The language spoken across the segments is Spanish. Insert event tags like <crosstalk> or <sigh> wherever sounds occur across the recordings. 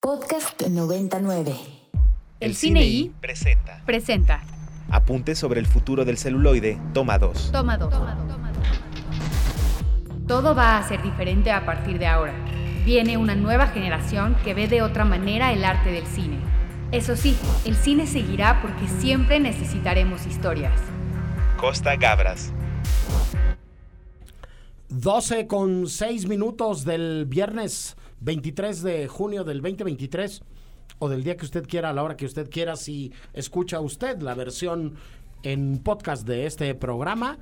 Podcast 99. El Cine I presenta presenta Apuntes sobre el futuro del celuloide, toma 2. Toma dos. Todo va a ser diferente a partir de ahora. Viene una nueva generación que ve de otra manera el arte del cine. Eso sí, el cine seguirá porque siempre necesitaremos historias. Costa Gabras. 12 con 6 minutos del viernes 23 de junio del 2023 o del día que usted quiera, a la hora que usted quiera, si escucha usted la versión en podcast de este programa.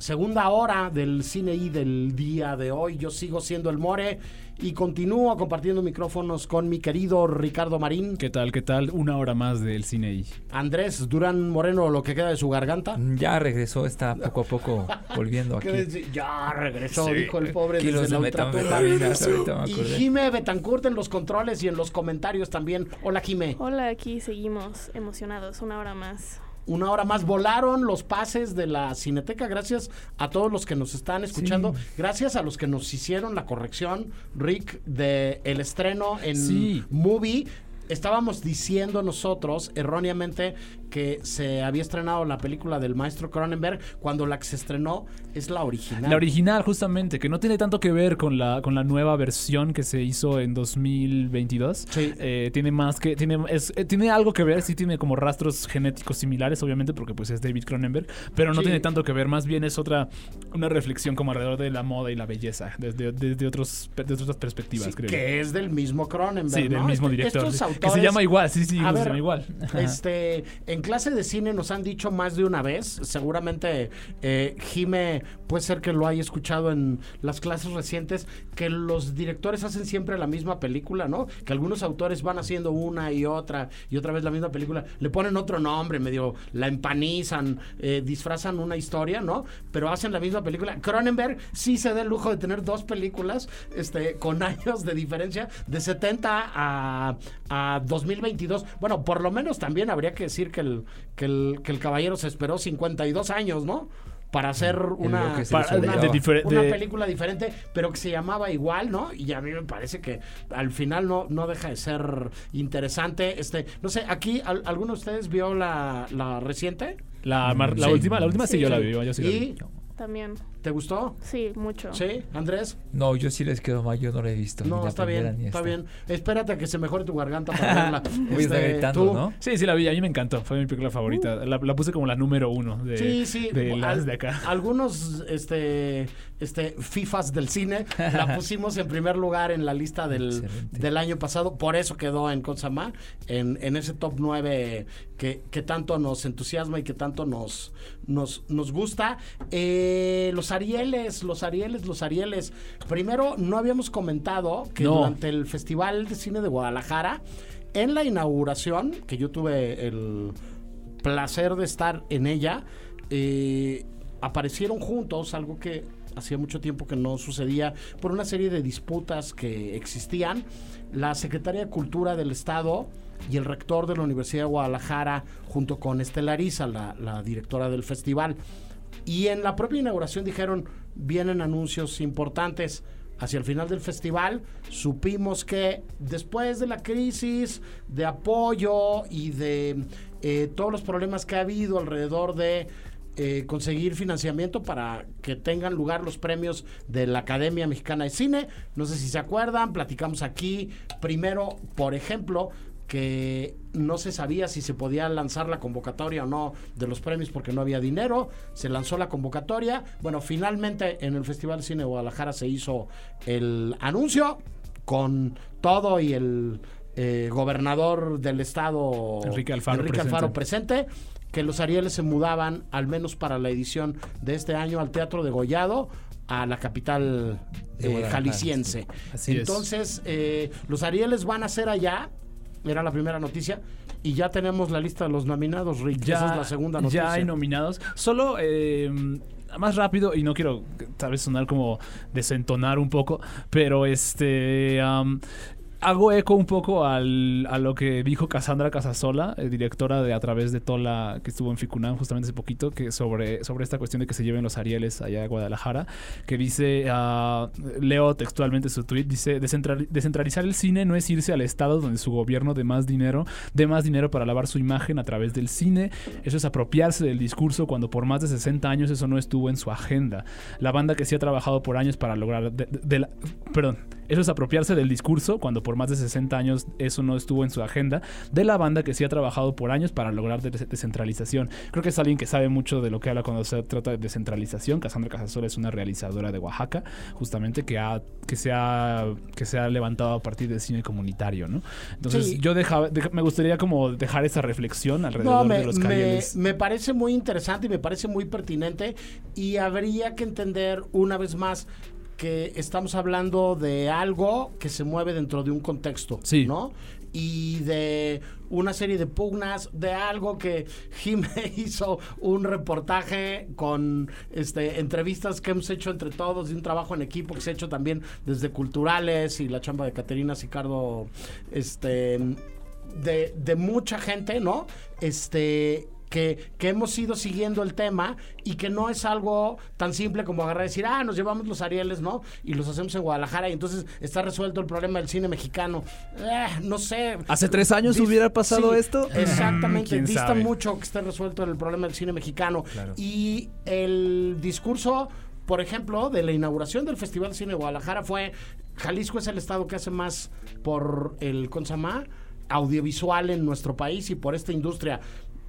Segunda hora del cine y del día de hoy. Yo sigo siendo el More y continúo compartiendo micrófonos con mi querido Ricardo Marín, ¿Qué tal? ¿Qué tal? Una hora más del cine y Andrés Durán Moreno, lo que queda de su garganta. Ya regresó, está poco a poco <laughs> volviendo aquí. Ya regresó, dijo el pobre Kilos desde la de me <laughs> Y. Jime Betancourt en los controles y en los comentarios también. Hola Jime. Hola, aquí seguimos emocionados, una hora más. Una hora más volaron los pases de la Cineteca. Gracias a todos los que nos están escuchando. Gracias a los que nos hicieron la corrección, Rick, de el estreno en Sí. Movie. Estábamos diciendo nosotros erróneamente que se había estrenado la película del maestro Cronenberg cuando la que se estrenó es la original. La original, justamente, que no tiene tanto que ver con la, con la nueva versión que se hizo en 2022. Sí. Eh, tiene más que. Tiene, es- eh, tiene algo que ver, sí tiene como rastros genéticos similares, obviamente, porque pues es David Cronenberg. Pero no Sí. tiene tanto que ver, más bien es otra. Una reflexión como alrededor de la moda y la belleza, desde, desde, otros, desde otras perspectivas, Sí, creo. que es del mismo Cronenberg. Sí, del mismo director. estos que se llama igual, sí, sí, se llama igual. <laughs> Este, en clase de cine nos han dicho más de una vez, seguramente eh, Jime puede ser que lo haya escuchado en las clases recientes, que los directores hacen siempre la misma película, ¿no? Que algunos autores van haciendo una y otra y otra vez la misma película, le ponen otro nombre, medio la empanizan, eh, disfrazan una historia, ¿no? Pero hacen la misma película. Cronenberg sí se da el lujo de tener dos películas, este, con <laughs> años de diferencia, de 70 a, a 2022. Bueno, por lo menos también habría que decir que el, que el, que el caballero se esperó 52 años, ¿no? Para hacer una, Para- una, de difer- una de- película diferente, pero que se llamaba igual, ¿no? Y a mí me parece que al final no, no deja de ser interesante. Este, no sé, aquí, ¿al- ¿alguno de ustedes vio la, la reciente? La, mar- la Sí. última, la última sí, Sí. yo la vi, yo sí la vi. ¿Y También, te gustó? sí, mucho. ¿Sí, Andrés? No, yo sí les quedo mal, yo no la he visto. No, está primera bien, está bien. Espérate a que se mejore tu garganta <laughs> para verla. Voy a estar Este, gritando, tú- ¿no? Sí, sí la vi, a mí me encantó, fue mi película favorita. La, la puse como la número uno de, Sí, sí. de las de acá. Algunos este, este, FIFAs del cine la <laughs> pusimos en primer lugar en la lista del, del año pasado. Por eso quedó en Consama, en, en ese top 9 que, que tanto nos entusiasma y que tanto nos, nos, nos gusta. Eh, los Arieles, los Arieles, los Arieles. Primero, no habíamos comentado que No. durante el Festival de Cine de Guadalajara, en la inauguración, que yo tuve el placer de estar en ella, eh, aparecieron juntos, algo que hacía mucho tiempo que no sucedía, por una serie de disputas que existían. La Secretaría de Cultura del Estado y el rector de la Universidad de Guadalajara, junto con Estelariza, la, la directora del festival. Y en la propia inauguración dijeron, vienen anuncios importantes. Hacia el final del festival supimos que después de la crisis de apoyo y de eh, todos los problemas que ha habido alrededor de eh, conseguir financiamiento para que tengan lugar los premios de la Academia Mexicana de Cine. No sé si se acuerdan, platicamos aquí primero, por ejemplo, que no se sabía si se podía lanzar la convocatoria o no de los premios porque no había dinero. Se lanzó la convocatoria. Bueno, finalmente en el Festival de Cine de Guadalajara se hizo el anuncio con todo y el eh, gobernador del estado Enrique Alfaro Enrique presente. Alfaro presente que los Arieles se mudaban al menos para la edición de este año al Teatro de Gollado a la capital eh, jalisciense. sí. Así es. Entonces, eh, los Arieles van a ser allá, era la primera noticia, y ya tenemos la lista de los nominados, Rick. Esa es la segunda noticia. Ya hay nominados. Solo eh, más rápido, y no quiero tal vez sonar como desentonar un poco, pero este. am, hago eco un poco al, a lo que dijo Cassandra Casasola, eh, directora de A través de Tola, que estuvo en Ficunam justamente hace poquito, que sobre, sobre esta cuestión de que se lleven los Arieles allá a Guadalajara, que dice, ah, leo textualmente su tweet, dice, "Descentrali- descentralizar el cine no es irse al estado donde su gobierno de más dinero, de más dinero para lavar su imagen a través del cine, eso es apropiarse del discurso cuando por más de 60 años eso no estuvo en su agenda. La banda que sí ha trabajado por años para lograr... de- de- de perdón. Eso es apropiarse del discurso cuando por más de 60 años eso no estuvo en su agenda. De la banda que sí ha trabajado por años para lograr des- descentralización. Creo que es alguien que sabe mucho de lo que habla cuando se trata de descentralización. Cassandra Casasola es una realizadora de Oaxaca, justamente que, ha, que, se ha, que se ha levantado a partir del cine comunitario, ¿no? Entonces Sí. yo deja- deja- me gustaría como dejar esa reflexión alrededor No, me, de los me- carriles. me parece muy interesante y me parece muy pertinente y habría que entender una vez más que estamos hablando de algo que se mueve dentro de un contexto, Sí. ¿no? Y de una serie de pugnas, de algo que Jime <laughs> hizo un reportaje con este entrevistas que hemos hecho entre todos y un trabajo en equipo que se ha hecho también desde culturales y la chamba de Caterina Sicardo, este de, de mucha gente, ¿no? Este, que, que hemos ido siguiendo el tema y que no es algo tan simple como agarrar y decir, ah, nos llevamos los Arieles, ¿no? Y los hacemos en Guadalajara y entonces está resuelto el problema del cine mexicano. Eh, no sé. ¿Hace tres años Dis- hubiera pasado sí, esto? <laughs> Exactamente, ¿Quién dista sabe? mucho que esté resuelto el problema del cine mexicano. Claro. Y el discurso, por ejemplo, de la inauguración del Festival de Cine de Guadalajara fue, Jalisco es el estado que hace más por el Consama audiovisual en nuestro país y por esta industria.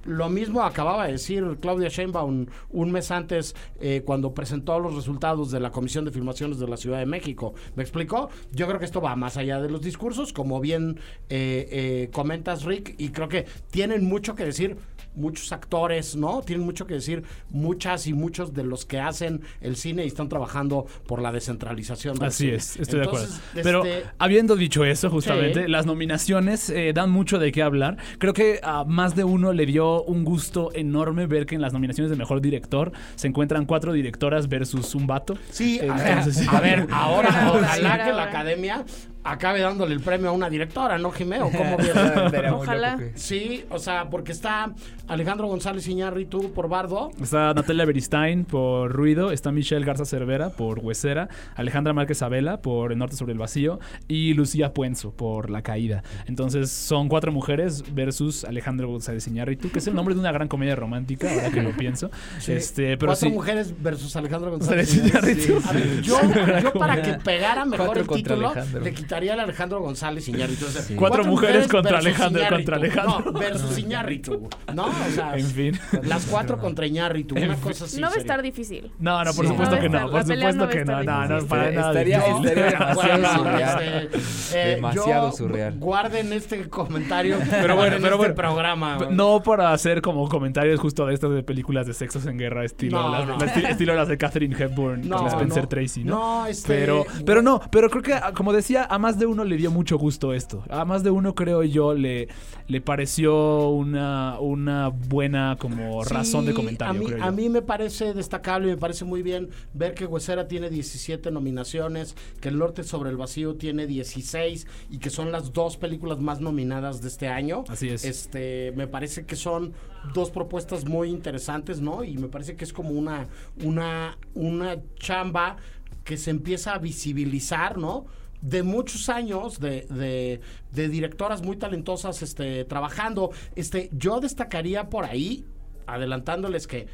Lo mismo acababa de decir Claudia Sheinbaum un mes antes eh, cuando presentó los resultados de la Comisión de Filmaciones de la Ciudad de México. ¿Me explicó? Yo creo que esto va más allá de los discursos, como bien eh, eh, comentas, Rick, y creo que tienen mucho que decir muchos actores, ¿no? Tienen mucho que decir muchas y muchos de los que hacen el cine y están trabajando por la descentralización. del Así cine. es, estoy Entonces, de acuerdo. Pero este, habiendo dicho eso, justamente, Sí. las nominaciones eh, dan mucho de qué hablar. Creo que a más de uno le dio un gusto enorme ver que en las nominaciones de mejor director se encuentran cuatro directoras versus un vato. Sí, a ver, Entonces, a ver, <laughs> ahora ojalá que la academia acabe dándole el premio a una directora, ¿no, Jimeo? ¿Cómo <laughs> Ojalá. Sí, o sea, porque está Alejandro González Iñárritu por Bardo. Está Natalia Beristain por Ruido, está Michelle Garza Cervera por Huesera, Alejandra Márquez Abela por El Norte sobre el Vacío y Lucía Puenzo por La Caída. Entonces son cuatro mujeres versus Alejandro González Iñárritu, que es el nombre de una gran comedia romántica, ahora que lo <laughs> pienso. Este, pero Cuatro sí. mujeres versus Alejandro González Iñárritu. Iñárritu. A ver, yo, yo para que <laughs> pegara mejor Cuatro el título, Alejandro. le quitaría al Alejandro González Iñárritu. O sea, Cuatro mujeres contra Alejandro, Iñárritu. contra Alejandro. No, versus Iñárritu. No, o sea, En fin. las cuatro contra Iñárritu. Una cosa así. no va a estar difícil. No, no, por Sí. supuesto No que no, estar- por supuesto que no, no, no, para nada. Estaría- estaría <laughs> demasiado este, eh, Demasiado surreal. Guarden este comentario. Pero bueno, en pero este bueno. programa. No para hacer como comentarios justo de estas de películas de sexos en guerra, estilo, No, las, no. las- estilo las de Catherine Hepburn No, con Spencer no. Tracy, ¿no? No, este- Pero, pero no, pero creo que, ah, como decía, a más de uno le dio mucho gusto esto. A más de uno, creo yo, le, le pareció una, una buena como razón de comentario, A mí, creo yo. a mí me parece destacable y me parece muy bien ver que Huesera tiene 17 nominaciones, que El Norte sobre el Vacío tiene 16 y que son las dos películas más nominadas de este año. Así es. Este, me parece que son dos propuestas muy interesantes, ¿no? Y me parece que es como una, una, una chamba que se empieza a visibilizar, ¿no? De muchos años de, de- de directoras muy talentosas este, trabajando. Este, yo destacaría por ahí, adelantándoles que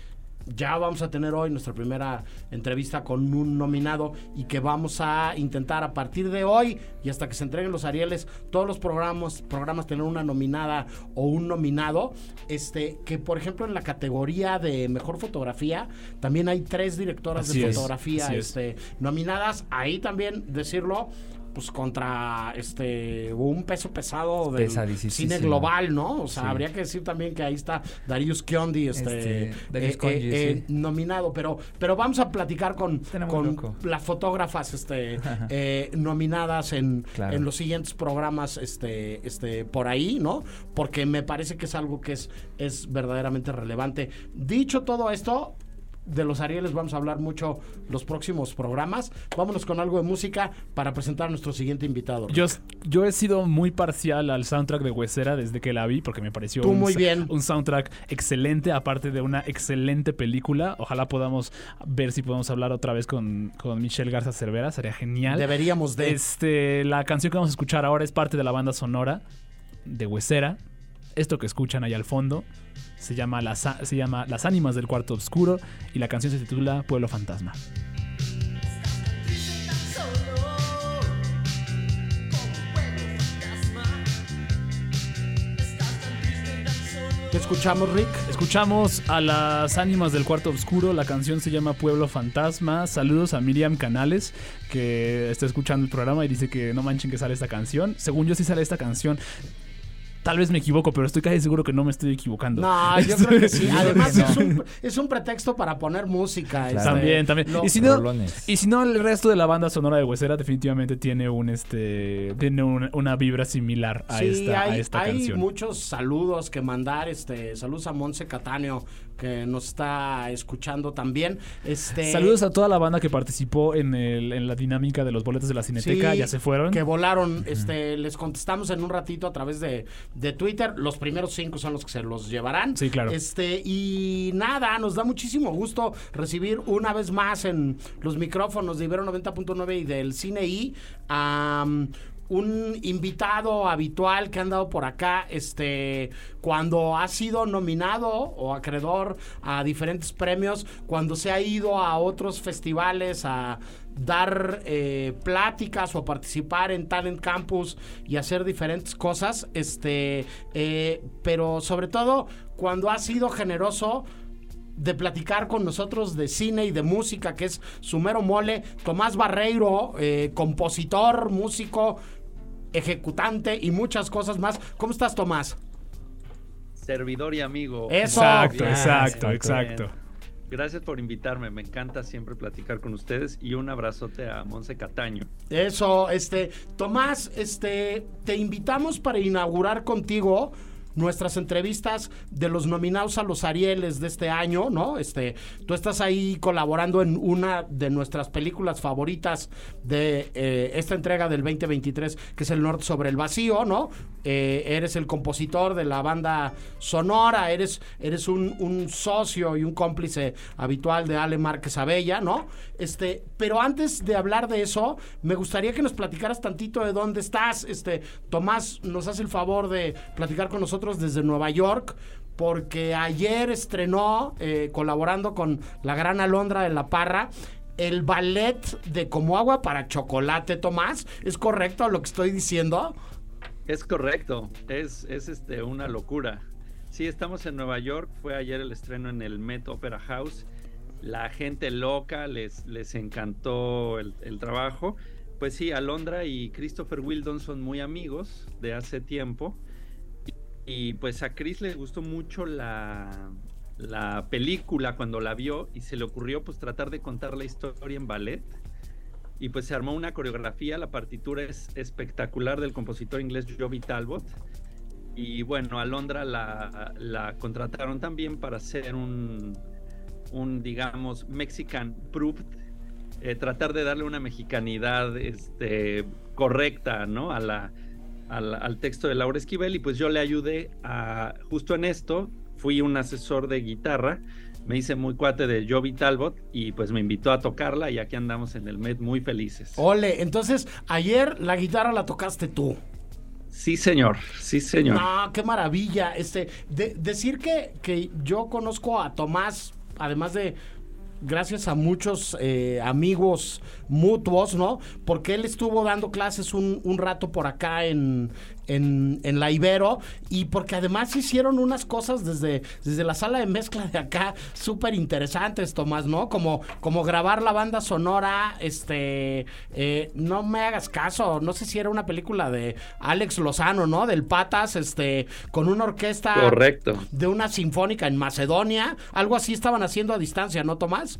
ya vamos a tener hoy nuestra primera entrevista con un nominado y que vamos a intentar a partir de hoy y hasta que se entreguen los Arieles, todos los programas, programas tener una nominada o un nominado. Este, que por ejemplo en la categoría de mejor fotografía, también hay tres directoras Así de fotografía es. este, del Ahí también decirlo, pues contra este un peso pesado del Pesadísimo. cine global, ¿no? O sea, Sí. habría que decir también que ahí está Darius Kiondi, este, Este, Darius eh, eh, eh, sí. nominado, pero, pero vamos a platicar con, con las fotógrafas este, <laughs> eh, nominadas en, Claro. en los siguientes programas este, este, por ahí, ¿no? Porque me parece que es algo que es, es verdaderamente relevante. Dicho todo esto, de los Arieles vamos a hablar mucho los próximos programas. Vámonos con algo de música para presentar a nuestro siguiente invitado. Yo, yo he sido muy parcial al soundtrack de Huesera desde que la vi, porque me pareció un, muy bien. un soundtrack excelente, aparte de una excelente película. Ojalá podamos ver si podemos hablar otra vez con, con Michelle Garza Cervera, sería genial. Deberíamos de. Este, la canción que vamos a escuchar ahora es parte de la banda sonora de Huesera. Esto que escuchan ahí al fondo se llama, Las, se llama Las Ánimas del Cuarto Oscuro y la canción se titula Pueblo Fantasma. ¿Qué escuchamos, Rick? Escuchamos a las ánimas del cuarto oscuro, la canción se llama Pueblo Fantasma. Saludos a Miriam Canales, que está escuchando el programa y dice que no manchen que sale esta canción. Según yo sí sale esta canción. Tal vez me equivoco, pero estoy casi seguro que no me estoy equivocando. No, yo creo que sí. <laughs> Además, es, un, es un pretexto para poner música. este, También, también. lo- y si no, Rolones. y si no, el resto de la banda sonora de Huesera definitivamente tiene un este tiene un- una vibra similar a sí, esta, hay, a esta hay canción. muchos saludos que mandar. Este, saludos a Monse Catáneo, que nos está escuchando también. Este, Saludos a toda la banda que participó en, el- en la dinámica de los boletos de la Cineteca. Sí, ya se fueron. Que volaron, este, les contestamos en un ratito a través de, de Twitter. Los primeros cinco son los que se los llevarán. Sí, claro. Este, y nada, nos da muchísimo gusto recibir una vez más en los micrófonos de Ibero 90.9 y del Cine I um, un invitado habitual que ha andado por acá, este, cuando ha sido nominado o acreedor a diferentes premios, cuando se ha ido a otros festivales a dar eh, pláticas o participar en Talent Campus y hacer diferentes cosas, este, eh, pero sobre todo cuando ha sido generoso de platicar con nosotros de cine y de música, que es su mero mole, Tomás Barreiro, eh, compositor, músico, ejecutante y muchas cosas más. ¿Cómo estás, Tomás? servidor y amigo. Eso. Exacto, Bien, exacto, bien. exacto. Gracias por invitarme, me encanta siempre platicar con ustedes y un abrazote a Monse Cataño. Eso, este, Tomás, este, te invitamos para inaugurar contigo nuestras entrevistas de los nominados a los Arieles de este año, ¿no? Este, tú estás ahí colaborando en una de nuestras películas favoritas de eh, esta entrega del 2023, que es El Norte sobre el Vacío, ¿no? Eh, eres el compositor de la banda sonora, eres, eres un, socio y un cómplice habitual de Ale Márquez Abella, ¿no? Este, pero antes de hablar de eso, me gustaría que nos platicaras tantito de dónde estás. Este, Tomás nos hace el favor de platicar con desde Nueva York. Porque ayer estrenó, eh, colaborando con la gran Alondra de la Parra, el ballet de Como Agua para Chocolate, Tomás. ¿Es correcto lo que estoy diciendo? Es correcto, es, es este, una locura. Sí, estamos en Nueva York, fue ayer el estreno en el Met Opera House. La gente loca, les, les encantó el, el trabajo. Pues sí, Alondra y Christopher Wildon son muy amigos de hace tiempo. Y pues a Chris le gustó mucho la, la película cuando la vio y se le ocurrió pues tratar de contar la historia en ballet. Y pues se armó una coreografía, la partitura es espectacular del compositor inglés Joby Talbot. Y bueno, a Londra la, la contrataron también para hacer un, un digamos, Mexican Proved, eh, tratar de darle una mexicanidad este, correcta, ¿no? A la, al, al texto de Laura Esquivel y pues yo le ayudé a, justo en esto, fui un asesor de guitarra, me hice muy cuate de Joby Talbot y pues me invitó a tocarla y aquí andamos en el Met muy felices. Ole, entonces ayer la guitarra la tocaste tú. Sí, señor, sí, señor. No, qué maravilla. Este, de- decir que, que yo conozco a Tomás, además de gracias a muchos eh, amigos mutuos, ¿no? Porque él estuvo dando clases un, un rato por acá en, en, en la Ibero y porque además hicieron unas cosas desde, desde la sala de mezcla de acá súper interesantes, Tomás, ¿no? Como, como grabar la banda sonora, este, eh, no me hagas caso, no sé si era una película de Alex Lozano, ¿no? Del Patas, este, con una orquesta Correcto, de una sinfónica en Macedonia, algo así estaban haciendo a distancia, ¿no, Tomás?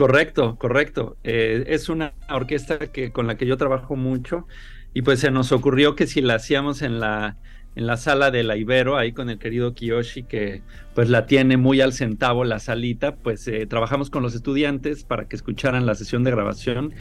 correcto, correcto. Eh, es una orquesta que, con la que yo trabajo mucho y pues se nos ocurrió que si la hacíamos en la, en la sala de la Ibero, ahí con el querido Kiyoshi, que pues la tiene muy al centavo la salita, pues eh, trabajamos con los estudiantes para que escucharan la sesión de grabación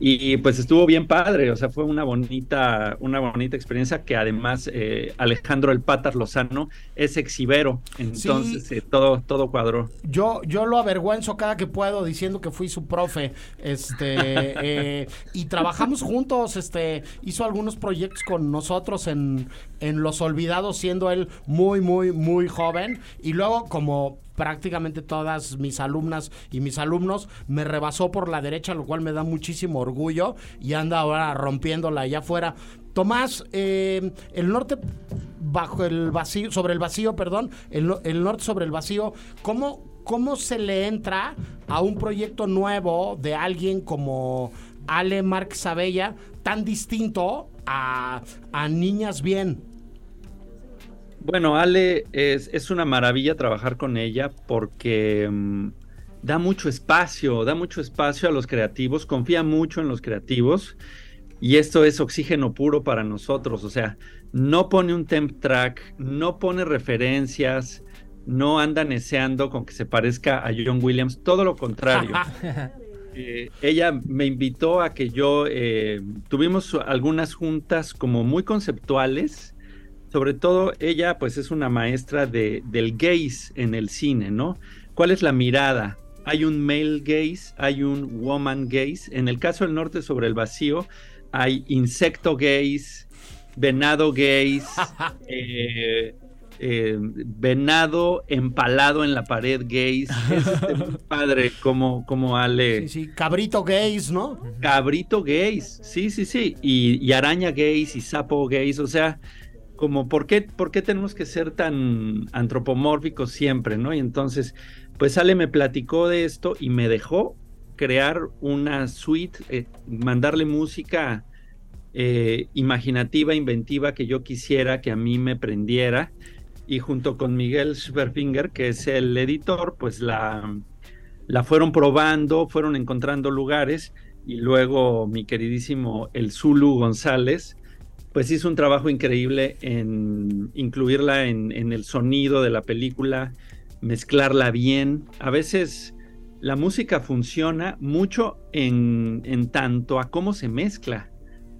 y pues estuvo bien padre, o sea, fue una bonita, una bonita experiencia que además eh, Alejandro el Patas Lozano es exibero, entonces eh, todo, todo cuadró. Yo, yo lo avergüenzo cada que puedo diciendo que fui su profe, este, <laughs> eh, y trabajamos juntos, este, hizo algunos proyectos con nosotros en, en Los Olvidados, siendo él muy, muy, muy joven, y luego como prácticamente todas mis alumnas y mis alumnos, me rebasó por la derecha, lo cual me da muchísimo orgullo y anda ahora rompiéndola allá afuera. Tomás, eh, el norte bajo el vacío, sobre el vacío, perdón, el, el norte sobre el vacío, ¿cómo, ¿cómo se le entra a un proyecto nuevo de alguien como Ale Marx Abella, tan distinto a, a Niñas Bien? Bueno, Ale es, es, una maravilla trabajar con ella porque um, da mucho espacio, da mucho espacio a los creativos, confía mucho en los creativos y esto es oxígeno puro para nosotros, o sea, no pone un temp track, no pone referencias, no anda neceando con que se parezca a John Williams, todo lo contrario. <laughs> eh, ella me invitó a que yo eh, tuvimos algunas juntas como muy conceptuales sobre todo ella pues es una maestra de, del gaze en el cine, ¿no? ¿Cuál es la mirada? Hay un male gaze, hay un woman gaze. En el caso del norte sobre el vacío hay insecto gaze, venado gaze, <laughs> eh, eh, venado empalado en la pared gaze. Es este, muy <laughs> padre como, como Ale. Sí, sí, cabrito gaze, ¿no? Cabrito gaze, sí, sí, sí. Y, y araña gaze y sapo gaze, o sea como ¿por qué, por qué tenemos que ser tan antropomórficos siempre, ¿no? Y entonces, pues Ale me platicó de esto y me dejó crear una suite, eh, mandarle música eh, imaginativa, inventiva que yo quisiera que a mí me prendiera. Y junto con Miguel Schwerfinger, que es el editor, pues la, la fueron probando, fueron encontrando lugares. Y luego mi queridísimo El Zulu González, pues hizo un trabajo increíble en incluirla en, en, el sonido de la película, mezclarla bien. A veces la música funciona mucho en, en, tanto a cómo se mezcla.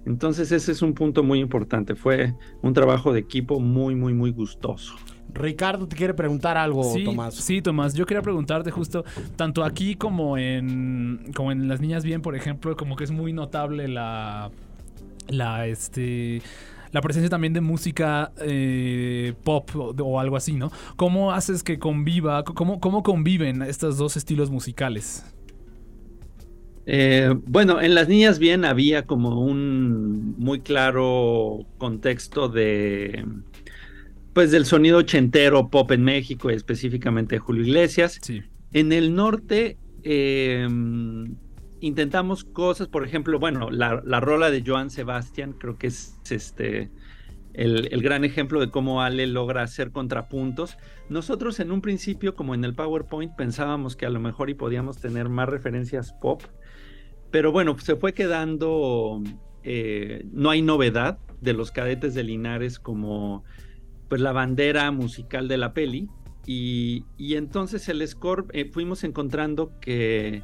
Entonces ese es un punto muy importante. Fue un trabajo de equipo muy, muy, muy gustoso. Ricardo te quiere preguntar algo, sí, Tomás. Sí, Tomás, yo quería preguntarte justo, tanto aquí como en, como en Las Niñas Bien, por ejemplo, como que es muy notable la la este la presencia también de música eh, pop o, o, algo así, ¿no? ¿Cómo haces que conviva, cómo, cómo conviven estos dos estilos musicales? Eh, bueno, en Las Niñas Bien había como un muy claro contexto de pues del sonido ochentero pop en México, específicamente de Julio Iglesias. Sí. En el norte eh, intentamos cosas, por ejemplo, bueno, la, la rola de Joan Sebastián, creo que es este el, el, gran ejemplo de cómo Ale logra hacer contrapuntos. Nosotros en un principio, como en el PowerPoint, pensábamos que a lo mejor y podíamos tener más referencias pop, pero bueno, se fue quedando, eh, no hay novedad de los cadetes de Linares como pues la bandera musical de la peli. Y, y entonces el score eh, fuimos encontrando que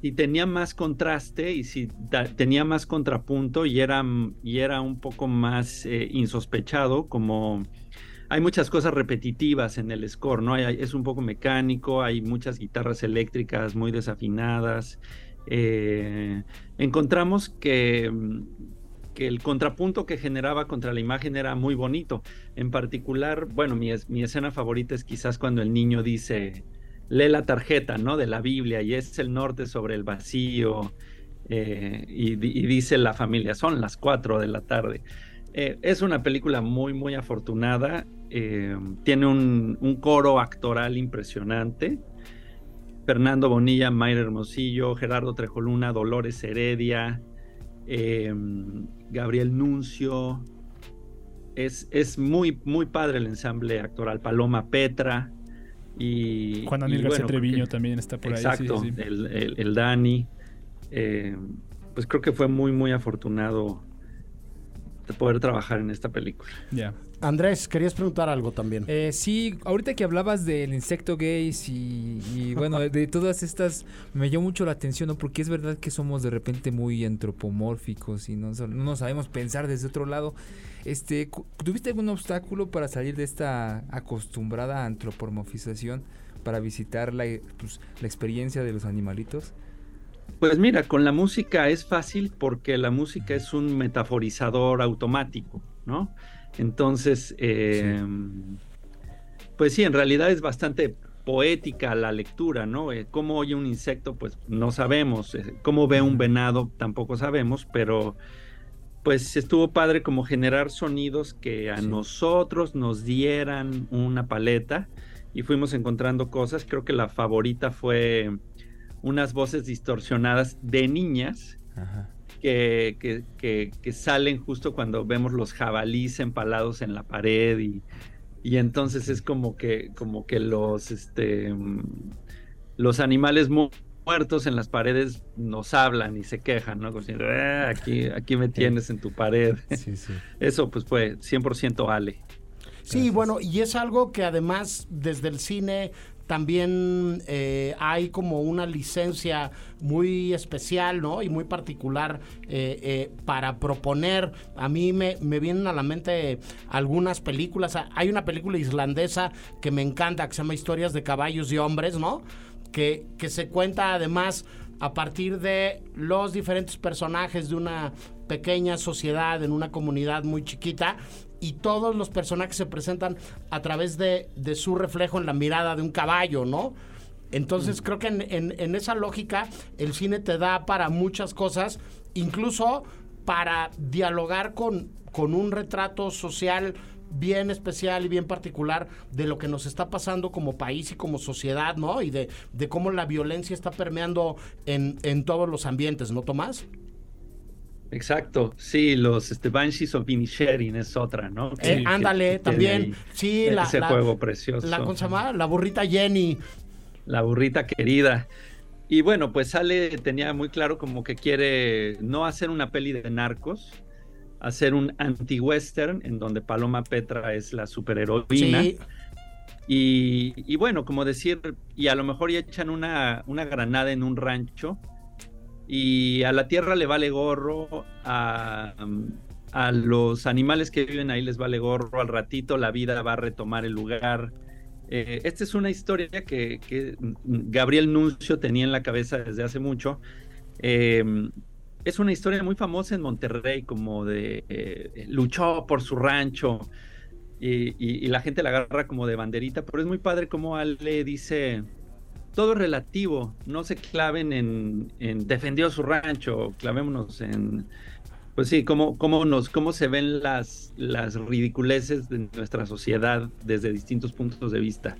si tenía más contraste y tenía más contrapunto y era, y era un poco más eh, insospechado, como hay muchas cosas repetitivas en el score, ¿no? Hay, es un poco mecánico, hay muchas guitarras eléctricas muy desafinadas. Eh, encontramos que, que, el contrapunto que generaba contra la imagen era muy bonito. En particular, bueno, mi escena favorita es quizás cuando el niño dice lee la tarjeta, ¿no? De la Biblia y es el norte sobre el vacío eh, y, dice la familia, son las 4 de la tarde. Eh, es una película muy, muy afortunada. Eh, tiene un, un, coro actoral impresionante. Fernando Bonilla, Mayra Hermosillo, Gerardo Trejoluna, Dolores Heredia, Gabriel Nuncio. Es, es muy, muy padre el ensamble actoral. Paloma Petra. Y, Juan Daniel y García bueno, Treviño que, también está por exacto, ahí. Exacto, sí, sí. el, el, el, Dani. Eh, pues creo que fue muy, muy afortunado poder trabajar en esta película. Ya. Andrés, querías preguntar algo también. Eh, sí, ahorita que hablabas del insecto gays y, y, bueno, de todas estas, me llamó mucho la atención, ¿no? Porque es verdad que somos de repente muy antropomórficos y no, no nos sabemos pensar desde otro lado. Este, ¿Tuviste algún obstáculo para salir de esta acostumbrada antropomorfización para visitar la, pues, la experiencia de los animalitos? Pues mira, con la música es fácil porque la música es un metaforizador automático, ¿no? Entonces, eh, pues sí, en realidad es bastante poética la lectura, ¿no? Eh, ¿Cómo oye un insecto? Pues no sabemos. Eh, ¿Cómo ve un venado? Tampoco sabemos, pero pues estuvo padre como generar sonidos que a Sí. nosotros nos dieran una paleta y fuimos encontrando cosas. Creo que la favorita fue unas voces distorsionadas de niñas Ajá. que, que- que- que salen justo cuando vemos los jabalíes empalados en la pared y, y entonces es como que, como que los, este, los animales mu- muertos en las paredes nos hablan y se quejan, ¿no? Como si, "Ah, aquí, aquí me <laughs> tienes en tu pared. Sí, sí. <laughs> Eso pues fue 100% Ale. Sí, bueno, y es algo que además desde el cine también eh, hay como una licencia muy especial, ¿no? Y muy particular eh, eh, para proponer. A mí me, me vienen a la mente algunas películas. Hay una película islandesa que me encanta, que se llama Historias de Caballos y Hombres, ¿no? Que, se cuenta además a partir de los diferentes personajes de una pequeña sociedad, en una comunidad muy chiquita, y todos los personajes se presentan a través de, su reflejo en la mirada de un caballo, ¿no? Entonces creo que en, esa lógica el cine te da para muchas cosas, incluso para dialogar con un retrato social bien especial y bien particular de lo que nos está pasando como país y como sociedad, ¿no? Y de, de cómo la violencia está permeando en, en todos los ambientes, ¿no, Tomás? Exacto, sí, los este, Banshees of Inisherin es otra, ¿no? Eh, ándale, que también. ahí Sí, la, ese la- juego precioso. la, ¿cómo se llama? La burrita Jenny. La burrita querida. Y bueno, pues sale, tenía muy claro como que quiere no hacer una peli de narcos, hacer un anti-western en donde Paloma Petra es la superheroína. Sí, Y, y bueno, como decir, y a lo mejor ya echan una, una granada en un rancho y a la tierra le vale gorro, a, a los animales que viven ahí les vale gorro, al ratito la vida va a retomar el lugar. Eh, esta es una historia que, que Gabriel Nuncio tenía en la cabeza desde hace mucho. Eh, es una historia muy famosa en Monterrey, como de eh, luchó por su rancho y la gente la agarra como de banderita, pero es muy padre como Ale dice, todo es relativo, no se claven en, en defendió su rancho, clavémonos en, pues sí, cómo, cómo, nos, cómo se ven las, las ridiculeces de nuestra sociedad desde distintos puntos de vista.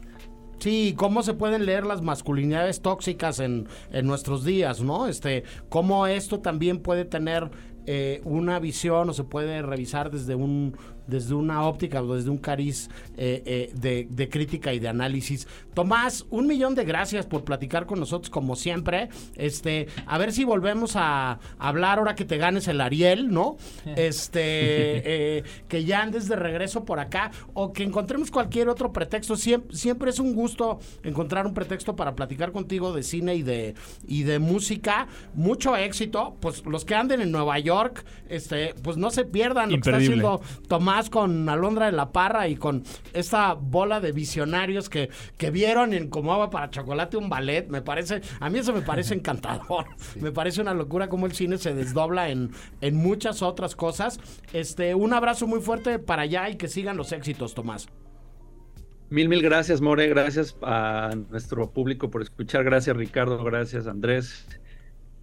Sí, cómo se pueden leer las masculinidades tóxicas en, en nuestros días, ¿no? Este, cómo esto también puede tener eh, una visión o se puede revisar desde un desde una óptica o desde un cariz eh, eh, de, de crítica y de análisis. Tomás, un millón de gracias por platicar con nosotros como siempre. Este, a ver si volvemos a hablar ahora que te ganes el Ariel, ¿no? <laughs> Este, eh, que ya andes de regreso por acá o que encontremos cualquier otro pretexto. Siempre, siempre es un gusto encontrar un pretexto para platicar contigo de cine y de, y de música. Mucho éxito. Pues los que anden en Nueva York, este, pues no se pierdan lo que está Imperdible. haciendo Tomás con Alondra de la Parra y con esta bola de visionarios que, que vieron en Cómo va para chocolate un ballet. Me parece, a mí eso me parece encantador. Me parece una locura cómo el cine se desdobla en, en muchas otras cosas. Este, un abrazo muy fuerte para allá y que sigan los éxitos, Tomás. Mil, mil gracias, More. Gracias a nuestro público por escuchar. Gracias, Ricardo. Gracias, Andrés.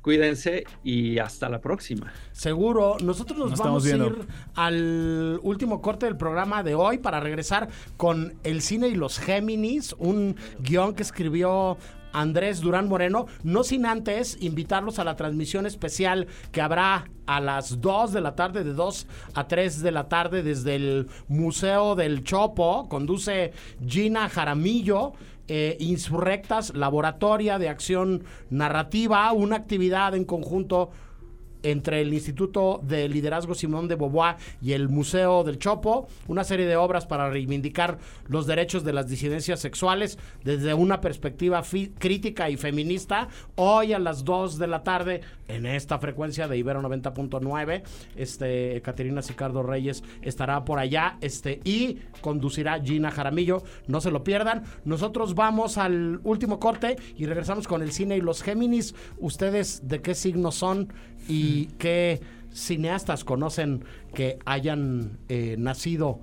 Cuídense y hasta la próxima. Seguro, nosotros nos, Nos vamos a ir al último corte del programa de hoy para regresar con El cine y los Géminis, un guion que escribió Andrés Durán Moreno, no sin antes invitarlos a la transmisión especial que habrá a las 2 de la tarde, de 2 a 3 de la tarde desde el Museo del Chopo, conduce Gina Jaramillo. Eh, Insurrectas, Laboratoria de Acción Narrativa, una actividad en conjunto entre el Instituto de Liderazgo Simón de Beauvoir y el Museo del Chopo, una serie de obras para reivindicar los derechos de las disidencias sexuales desde una perspectiva crítica y feminista. Hoy a las 2 de la tarde en esta frecuencia de Ibero 90.9, este Caterina Sicardo Reyes estará por allá, este y conducirá Gina Jaramillo, no se lo pierdan. Nosotros vamos al último corte y regresamos con el cine y los Géminis. ¿Ustedes de qué signo son y qué cineastas conocen que hayan eh, nacido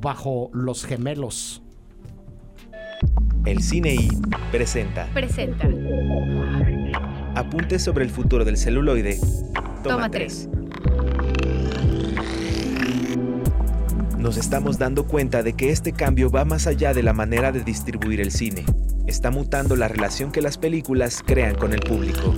bajo los gemelos? El Cine I presenta Presenta. Apuntes sobre el futuro del celuloide. Toma Toma 3. Nos estamos dando cuenta de que este cambio va más allá de la manera de distribuir el cine. Está mutando la relación que las películas crean con el público.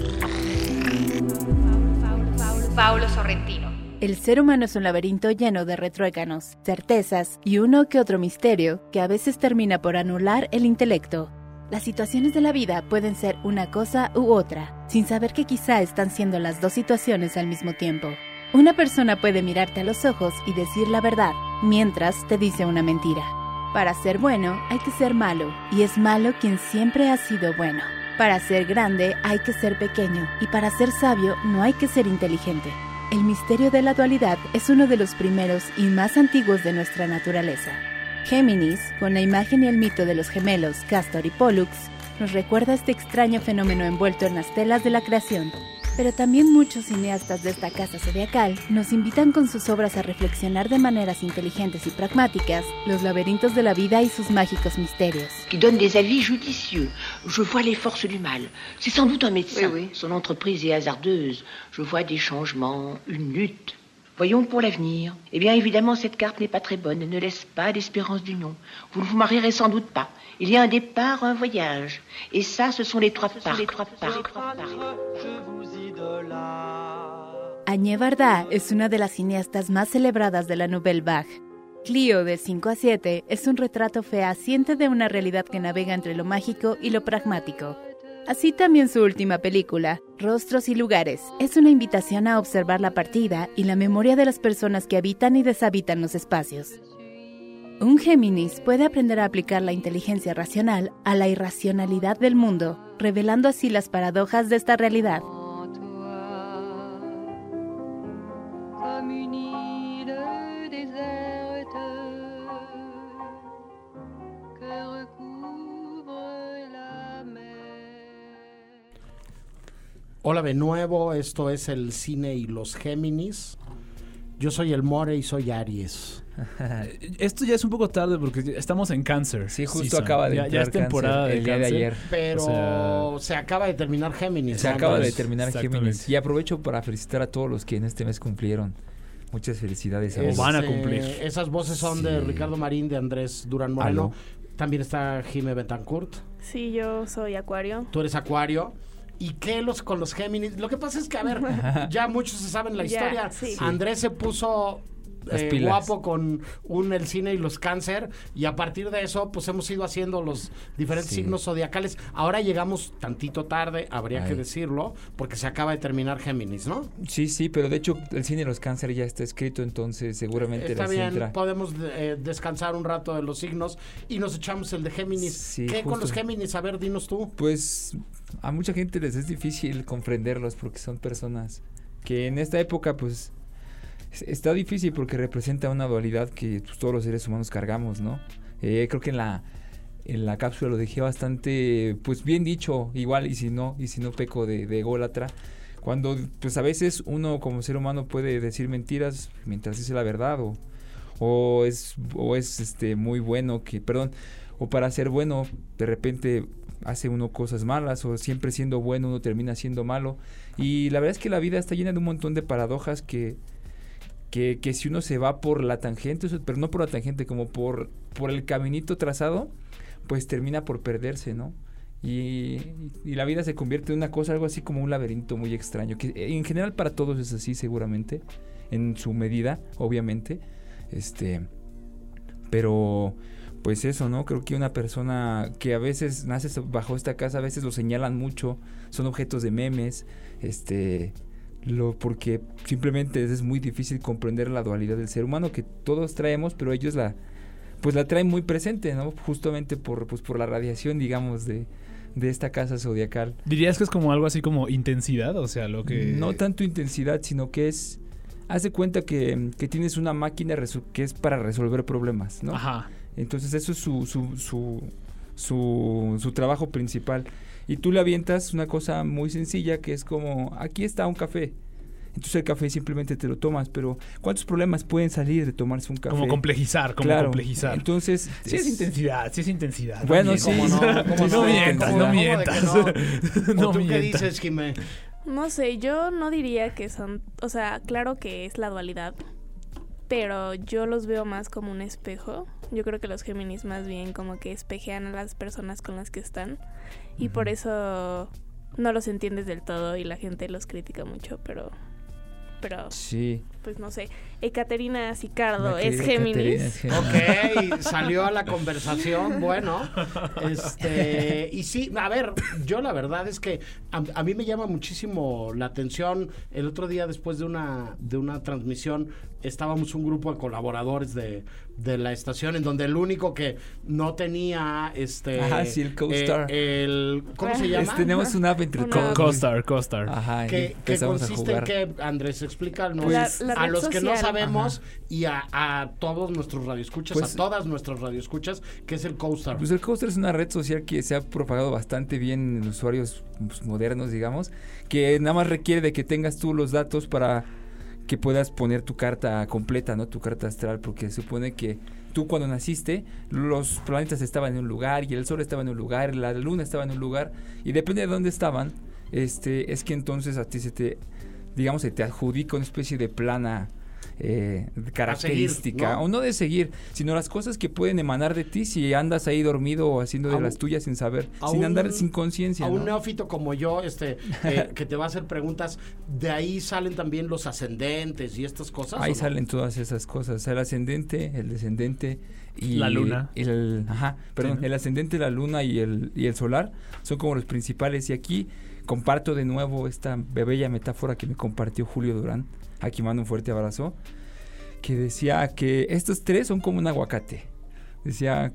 El ser humano es un laberinto lleno de retruécanos, certezas y uno que otro misterio que a veces termina por anular el intelecto. Las situaciones de la vida pueden ser una cosa u otra, sin saber que quizá están siendo las dos situaciones al mismo tiempo. Una persona puede mirarte a los ojos y decir la verdad, mientras te dice una mentira. Para ser bueno hay que ser malo, y es malo quien siempre ha sido bueno. Para ser grande hay que ser pequeño, y para ser sabio no hay que ser inteligente. El misterio de la dualidad es uno de los primeros y más antiguos de nuestra naturaleza. Géminis, con la imagen y el mito de los gemelos Castor y Pollux, nos recuerda este extraño fenómeno envuelto en las telas de la creación. Pero también muchos cineastas de esta casa zodiacal nos invitan con sus obras a reflexionar de maneras inteligentes y pragmáticas los laberintos de la vida y sus mágicos misterios. qui donne des avis judicieux. Je vois les forces du mal. C'est sans doute un médecin. Son entreprise est hasardeuse. Je vois des changements, une lutte. Voyons pour l'avenir. Eh bien, évidemment, cette carte n'est pas très bonne et ne laisse pas d'espérance d'union. Vous ne vous marierez sans doute pas. Il y a un départ, un voyage. Et ça, ce sont les trois parts. Agnès Varda es una de las cineastas más celebradas de la Nouvelle Vague. Clio de 5 a 7 es un retrato fehaciente de una realidad que navega entre lo mágico y lo pragmático. Así también su última película, Rostros y Lugares, es una invitación a observar la partida y la memoria de las personas que habitan y deshabitan los espacios. Un Géminis puede aprender a aplicar la inteligencia racional a la irracionalidad del mundo, revelando así las paradojas de esta realidad. Hola de nuevo, esto es el cine y los Géminis. Yo soy el More y soy Aries. <laughs> Esto ya es un poco tarde porque estamos en cáncer. Sí, justo acaba de ya, ya es temporada Cáncer de el día de ayer. Pero O sea, se acaba de terminar Géminis. Se ¿no? acaba de terminar. Géminis. Y aprovecho para felicitar a todos los que en este mes cumplieron. Muchas felicidades a O van a cumplir. Esas voces son de. Ricardo Marín, de Andrés Durán Moreno. También está Jime Betancourt. Sí, yo soy Acuario. Tú eres Acuario. ¿Y qué los con los Géminis? Lo que pasa es que, a ver, <laughs> ya muchos se saben la historia. sí. Andrés se puso eh, guapo con un el cine y los cáncer y a partir de eso pues hemos ido haciendo los diferentes Sí. signos zodiacales. Ahora llegamos tantito tarde, habría que decirlo, porque se acaba de terminar Géminis, ¿no? Sí, sí, pero de hecho el cine de los cáncer ya está escrito, entonces seguramente Está bien, entra. podemos eh, descansar un rato de los signos y nos echamos el de Géminis. Sí, ¿Qué con los Géminis? A ver, dinos tú. Pues a mucha gente les es difícil comprenderlos porque son personas que en esta época pues es- está difícil porque representa una dualidad que pues, todos los seres humanos cargamos, ¿no? Eh, creo que en la en la cápsula lo dejé bastante pues bien dicho, igual y si no y si no peco de, de ególatra. Cuando pues a veces uno como ser humano puede decir mentiras mientras dice la verdad o, o es o es este muy bueno que perdón o para ser bueno de repente hace uno cosas malas o siempre siendo bueno uno termina siendo malo y la verdad es que la vida está llena de un montón de paradojas que que, que si uno se va por la tangente, pero no por la tangente, como por, por el caminito trazado, pues termina por perderse, ¿no? Y, y la vida se convierte en una cosa, algo así como un laberinto muy extraño, que en general para todos es así seguramente, en su medida, obviamente, este, pero pues eso, ¿no? Creo que una persona que a veces nace bajo esta casa, a veces lo señalan mucho, son objetos de memes, este, Lo, porque simplemente es muy difícil comprender la dualidad del ser humano que todos traemos, pero ellos la pues la traen muy presente, ¿no? Justamente por pues por la radiación, digamos, de, de esta casa zodiacal. ¿Dirías que es como algo así como intensidad? O sea, lo que... No tanto intensidad, sino que es haz de cuenta que, que tienes una máquina que es para resolver problemas, ¿no? Ajá. Entonces eso es su, su, su, su, su trabajo principal. Y tú le avientas una cosa muy sencilla que es como, aquí está un café. Entonces el café simplemente te lo tomas, pero ¿cuántos problemas pueden salir de tomarse un café? Como complejizar, como Claro. complejizar. Entonces, Sí es intensidad, sí es intensidad. Bueno, no sí. mientas. ¿Cómo no? ¿Cómo no, no? mientas, ¿Cómo no mientas. ¿Cómo de que No <laughs> ¿O tú qué dices, Jimé? No sé, yo no diría que son, o sea, claro que es la dualidad, pero yo los veo más como un espejo. Yo creo que los Géminis más bien como que espejean a las personas con las que están y por eso no los entiendes del todo y la gente los critica mucho, pero pero Sí. Pues no sé. Ekaterina Sicardo es Caterina es Géminis. Ok, salió a la conversación, bueno, este, y sí, a ver, yo la verdad es que a, a mí me llama muchísimo la atención, el otro día después de una, de una transmisión, estábamos un grupo de colaboradores de, de la estación en donde el único que no tenía, este... Ajá, sí, el co-star. eh, el, ¿Cómo se Es- llama? tenemos una app entre. Costar, Costar. Ajá, que, que consiste en que, Andrés, explícanos La- la a red los que no sabemos y a, a todos nuestros radioescuchas, Pues- a todas nuestras radioescuchas, que es el CoStar. Pues el Coaster es una red social que se ha propagado bastante bien en usuarios pues, modernos, digamos, que nada más requiere de que tengas tú los datos para que puedas poner tu carta completa, ¿no? Tu carta astral, porque se supone que tú cuando naciste, los planetas estaban en un lugar y el sol estaba en un lugar, la luna estaba en un lugar y depende de dónde estaban, este, es que entonces a ti se te, digamos, se te adjudica una especie de plana eh, característica, ¿no? o no de seguir, sino las cosas que pueden emanar de ti si andas ahí dormido o haciendo de las tuyas sin saber, sin un- andar sin conciencia. a un neófito como yo, este, <laughs> eh, que te va a hacer preguntas, de ahí salen también los ascendentes y estas cosas. Ahí salen todas esas cosas, el ascendente, el descendente y La luna. el, ajá, perdón, Sí, ¿no? el ascendente, la luna y el, y el solar son como los principales y aquí comparto de nuevo esta bella metáfora que me compartió Julio Durán, aquí mando un fuerte abrazo, que decía que estos tres son como un aguacate, decía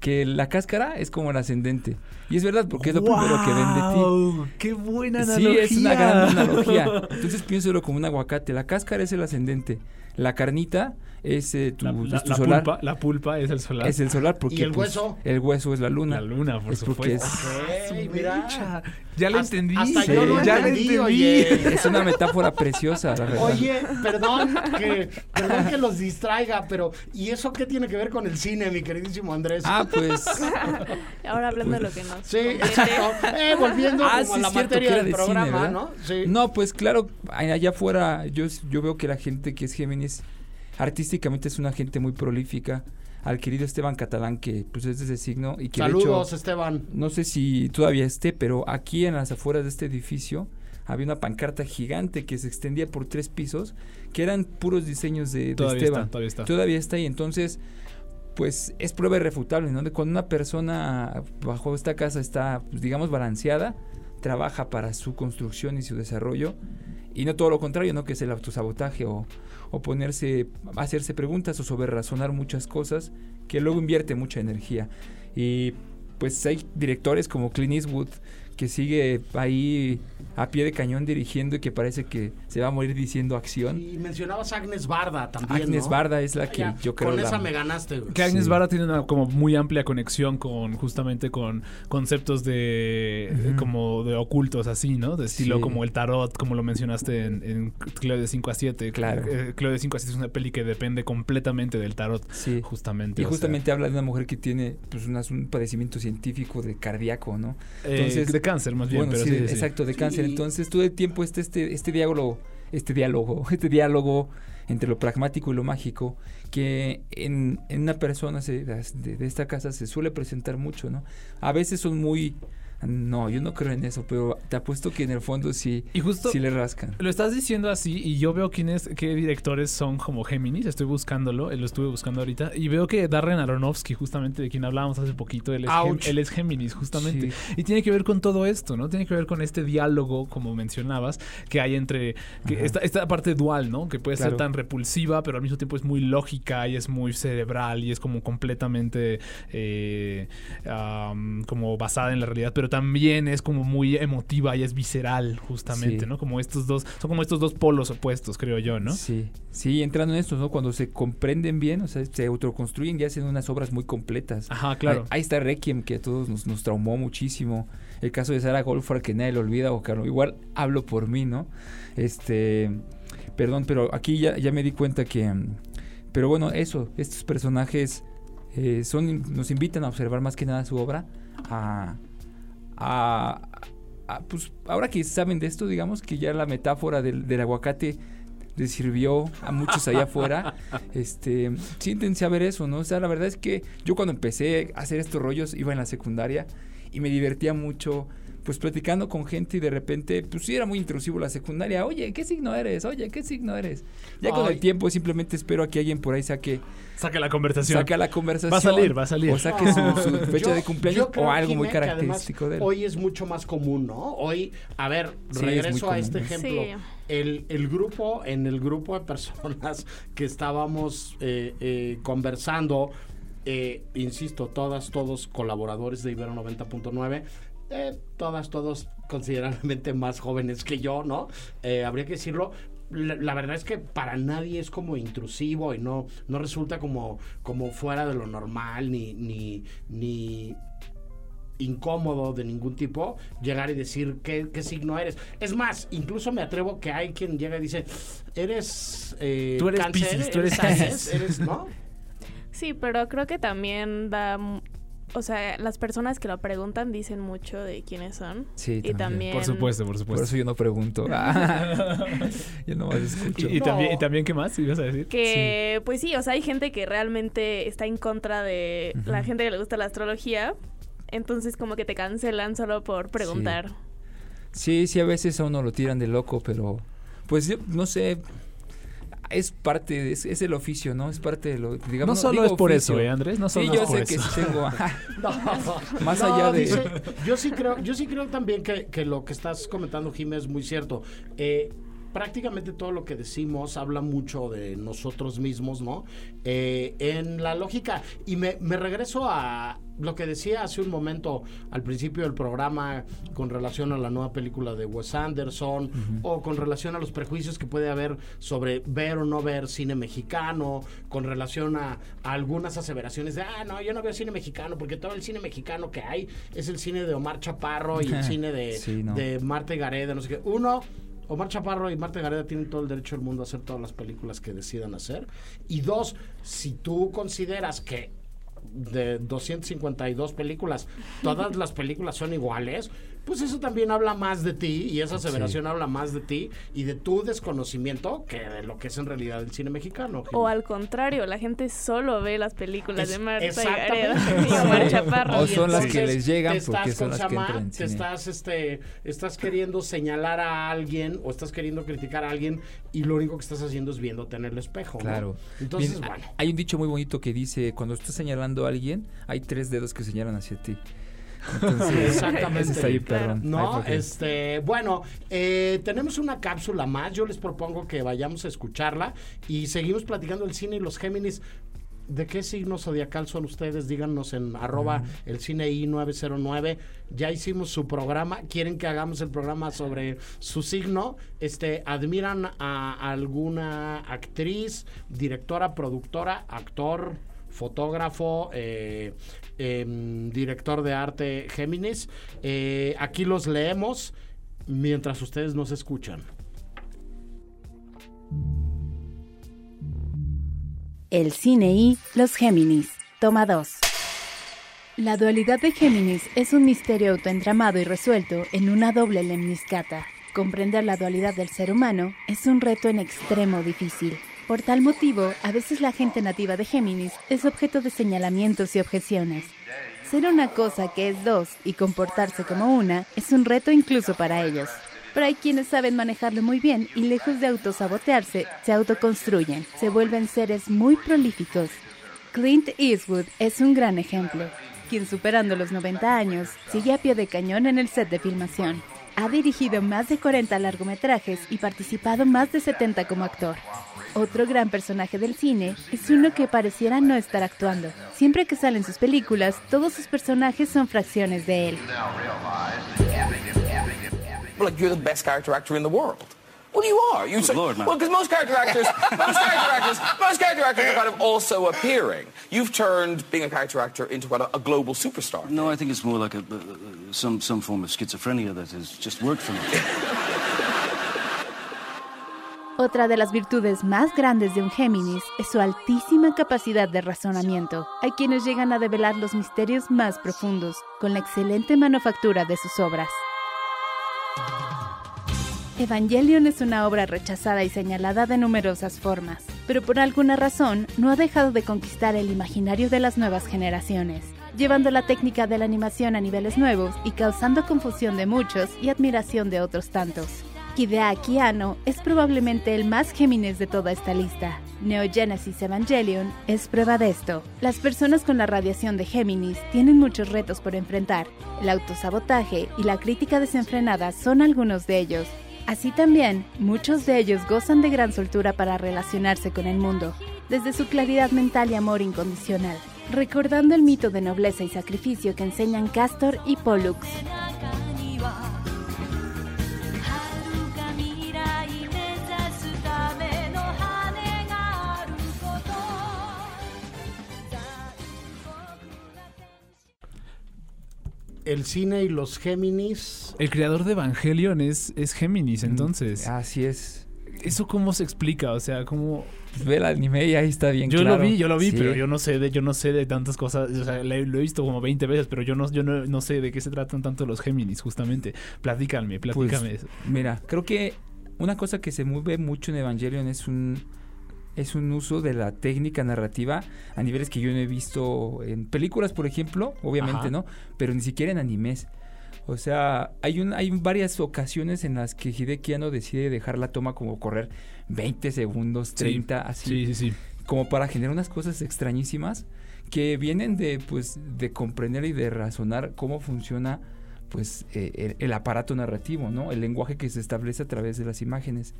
que la cáscara es como el ascendente y es verdad porque es lo primero que ven de ti. ¡Qué buena Sí, analogía! es una gran <laughs> analogía. Entonces piénselo como un aguacate. La cáscara es el ascendente. La carnita es eh, tu, La, es la- tu la solar. pulpa, la pulpa es el solar. Es el solar porque ¿Y el pues, hueso? el hueso es la luna. La luna, por Es porque es- supuesto. Ok, Su mira. Ya lo Hasta- entendí. hasta yo lo ya lo entendí, entendí. oye. Es una metáfora preciosa, la verdad. Oye, perdón que, perdón que los distraiga, pero ¿y eso qué tiene que ver con el cine, mi queridísimo Andrés? Ah, pues. <laughs> Ahora hablando de lo que nos sí, exacto. Eh, volviendo Ah, como sí, a la es cierto, materia del de cine, programa, ¿verdad? ¿no? Sí. No, pues claro, allá afuera yo, yo veo que la gente que es Géminis artísticamente es una gente muy prolífica. Al querido Esteban Catalán, que pues es de ese signo y que de hecho Saludos, Esteban. No sé si todavía esté, pero aquí en las afueras de este edificio había una pancarta gigante que se extendía por tres pisos, que eran puros diseños de, de Todavía Esteban. está, todavía está. Todavía está ahí. Entonces, pues es prueba irrefutable, ¿no? De cuando una persona bajo esta casa está, pues, digamos, balanceada, trabaja para su construcción y su desarrollo, y no todo lo contrario, ¿no? Que es el autosabotaje o, o ponerse, hacerse preguntas o sobre razonar muchas cosas, que luego invierte mucha energía. Y pues hay directores como Clint Eastwood que sigue ahí a pie de cañón dirigiendo y que parece que se va a morir diciendo acción. Y mencionabas a Agnes Barda también, Agnes ¿no? Barda es la que Ya, yo creo Con la- esa me ganaste, güey. Que Agnes Sí. Barra tiene una como muy amplia conexión con justamente con conceptos de como de ocultos así, ¿no? De estilo Sí. como el tarot, como lo mencionaste en, en Cleo de 5 a 7. Claro. Eh, Cleo de 5 a 7 es una peli que depende completamente del tarot, Sí. justamente. Y o sea, justamente habla de una mujer que tiene pues unas- un padecimiento científico de cardíaco, ¿no? eh, entonces- de cáncer más bien, bueno, pero sí, sí, sí, sí. exacto, de cáncer. Sí. Entonces todo el tiempo este, este, este diálogo, este diálogo, <laughs> este diálogo entre lo pragmático y lo mágico, que en, en una persona se- de, de esta casa se suele presentar mucho, ¿no? A veces son muy No, yo no creo en eso, pero te apuesto que en el fondo sí, Y justo sí le rascan. lo estás diciendo así y yo veo quiénes, qué directores son como Géminis. Estoy buscándolo, eh, lo estuve buscando ahorita. Y veo que Darren Aronofsky, justamente de quien hablábamos hace poquito, él es, Gem- Ouch. él es Géminis, justamente. Sí. Y tiene que ver con todo esto, ¿no? Tiene que ver con este diálogo, como mencionabas, que hay entre que esta, esta parte dual, ¿no? Que puede ser tan repulsiva, pero al mismo tiempo es muy lógica y es muy cerebral y es como completamente eh, como basada en la realidad, pero también es como muy emotiva y es visceral, justamente, Sí. ¿no? Como estos dos, son como estos dos polos opuestos, creo yo, ¿no? Sí, sí, entrando en esto, ¿no? Cuando se comprenden bien, o sea, se autoconstruyen y hacen unas obras muy completas. Ajá, claro. Ahí, ahí está Requiem, que a todos nos, nos traumó muchísimo. El caso de Sarah Goldfarb, que nadie lo olvida, o que igual hablo por mí, ¿no? Este, perdón, pero aquí ya, ya me di cuenta que, pero bueno, eso, estos personajes eh, son, nos invitan a observar más que nada su obra, a, a, a, pues ahora que saben de esto, digamos que ya la metáfora del, del aguacate les sirvió a muchos allá afuera. <laughs> Este, siéntense a ver eso, ¿no? O sea, la verdad es que yo cuando empecé a hacer estos rollos iba en la secundaria y me divertía mucho pues platicando con gente y de repente, pues sí era muy intrusivo la secundaria. Oye, ¿qué signo eres? Oye, ¿qué signo eres? Ya con Ay. el tiempo simplemente espero a que alguien por ahí saque, Saca la conversación. saque la conversación. Va a salir, va a salir. O saque su, su fecha Yo- de cumpleaños o algo muy Jimé, característico de él. Hoy es mucho más común, ¿no? Hoy, a ver, Sí, es muy regreso a común. este ejemplo. Sí. El, el grupo, en el grupo de personas que estábamos eh, eh, conversando, eh, insisto, todas, todos colaboradores de Ibero 90.9, eh, todas, todos considerablemente más jóvenes que yo, ¿no? Eh, habría que decirlo. La, la verdad es que para nadie es como intrusivo y no, no resulta como, como fuera de lo normal ni, ni, ni incómodo de ningún tipo llegar y decir qué, qué signo eres. Es más, incluso me atrevo que hay quien llega y dice, eres... eh, Tú eres cáncer, Piscis, tú eres Aries, Piscis". eres, ¿no? Sí, pero creo que también da... O sea, las personas que lo preguntan dicen mucho de quiénes son. Sí, y también. también... Por supuesto, por Por supuesto. eso yo no pregunto. <laughs> <laughs> yo nomás escucho. y, y No. también, y también, ¿qué más ibas a decir? Que, pues sí, o sea, hay gente que realmente está en contra de la gente que le gusta la astrología. Entonces, como que te cancelan solo por preguntar. Sí, sí, a veces a uno lo tiran de loco, pero pues yo no sé. Es parte, es, es el oficio, ¿no? Es parte de lo, digamos. No solo digo es por oficio. eso, ¿eh, Andrés? No solo sí, yo es por sé eso. que sí tengo. <laughs> <laughs> Más No, allá de- dice- yo sí creo, yo sí creo también que, que lo que estás comentando, Jiménez, es muy cierto. Eh, prácticamente todo lo que decimos habla mucho de nosotros mismos, ¿no? Eh, en la lógica, y me, me regreso a lo que decía hace un momento al principio del programa con relación a la nueva película de Wes Anderson o con relación a los prejuicios que puede haber sobre ver o no ver cine mexicano, con relación a, a algunas aseveraciones de, ah, no, yo no veo cine mexicano porque todo el cine mexicano que hay es el cine de Omar Chaparro y el <laughs> cine de, Sí, no. de Marta y Gareda, no sé qué. Uno, Omar Chaparro y Marta Gareda tienen todo el derecho del mundo a hacer todas las películas que decidan hacer. Y dos, si tú consideras que de 252 películas, todas las películas son iguales, pues eso también habla más de ti y esa aseveración habla más de ti y de tu desconocimiento que de lo que es en realidad el cine mexicano. Jimmy. O al contrario, la gente solo ve las películas Es- de Marta y exactamente. <laughs> Gareda y Omar Chaparro. O son las que les llegan porque son ¿cómo las se que llama? entran en Te cine. estás, este, estás queriendo señalar a alguien o estás queriendo criticar a alguien y lo único que estás haciendo es viéndote en el espejo. ¿no? Claro. Entonces, Bien, bueno. Hay un dicho muy bonito que dice, cuando estás señalando a alguien, hay tres dedos que señalan hacia ti. Entonces, Exactamente. está ahí, No, este, bueno, eh, tenemos una cápsula más. Yo les propongo que vayamos a escucharla y seguimos platicando el cine y los Géminis. ¿De qué signo zodiacal son ustedes? Díganos en arroba el cine I909. Ya hicimos su programa. ¿Quieren que hagamos el programa sobre su signo? Este, ¿Admiran a alguna actriz, directora, productora, actor, fotógrafo, eh, em, director de arte Géminis? Eh, aquí los leemos mientras ustedes nos escuchan. El cine y los Géminis. Toma 2. La dualidad de Géminis es un misterio autoentramado y resuelto en una doble lemniscata. Comprender la dualidad del ser humano es un reto en extremo difícil. Por tal motivo, a veces la gente nativa de Géminis es objeto de señalamientos y objeciones. Ser una cosa que es dos y comportarse como una es un reto incluso para ellos. Pero hay quienes saben manejarlo muy bien y lejos de autosabotearse, se autoconstruyen, se vuelven seres muy prolíficos. Clint Eastwood es un gran ejemplo, quien superando los 90 años sigue a pie de cañón en el set de filmación. Ha dirigido más de 40 largometrajes y participado más de 70 como actor. Otro gran personaje del cine es uno que pareciera no estar actuando. Siempre que salen sus películas, todos sus personajes son fracciones de él. Well, like you're the best character actor in the world. Well, you are. You Good Lord, man. Well, because most character actors, most character actors, most character actors are kind of also appearing. You've turned being a character actor into a, a global superstar. No, I think it's more like a, uh, some some form of schizophrenia that has just worked for me. Otra de las virtudes más grandes de un Géminis es su altísima capacidad de razonamiento. Hay quienes llegan a develar los misterios más profundos con la excelente manufactura de sus obras. Evangelion es una obra rechazada y señalada de numerosas formas, pero por alguna razón no ha dejado de conquistar el imaginario de las nuevas generaciones, llevando la técnica de la animación a niveles nuevos y causando confusión de muchos y admiración de otros tantos. Hideaki Anno es probablemente el más Géminis de toda esta lista. Neo Genesis Evangelion es prueba de esto. Las personas con la radiación de Géminis tienen muchos retos por enfrentar. El autosabotaje y la crítica desenfrenada son algunos de ellos. Así también, muchos de ellos gozan de gran soltura para relacionarse con el mundo, desde su claridad mental y amor incondicional, recordando el mito de nobleza y sacrificio que enseñan Castor y Pollux. El cine y los Géminis. El creador de Evangelion es, es Géminis, entonces. Así es. ¿Eso cómo se explica? O sea, ¿cómo...? Ve el anime y ahí está bien Yo claro. lo vi, yo lo vi, Sí. pero yo no sé de, yo no sé de tantas cosas. O sea, lo he visto como 20 veces, pero yo no, yo no, no sé de qué se tratan tanto los Géminis, justamente. Platícame, Pues, platícame eso. Mira, creo que una cosa que se mueve mucho en Evangelion es un es un uso de la técnica narrativa a niveles que yo no he visto en películas, por ejemplo, obviamente Ajá. no, pero ni siquiera en animes. O sea, hay un, hay varias ocasiones en las que Hideki Anno decide dejar la toma como correr 20 segundos, 30, así. Sí, sí, sí. Como para generar unas cosas extrañísimas que vienen de, pues, de comprender y de razonar cómo funciona pues eh, el, el aparato narrativo, ¿no? El lenguaje que se establece a través de las imágenes.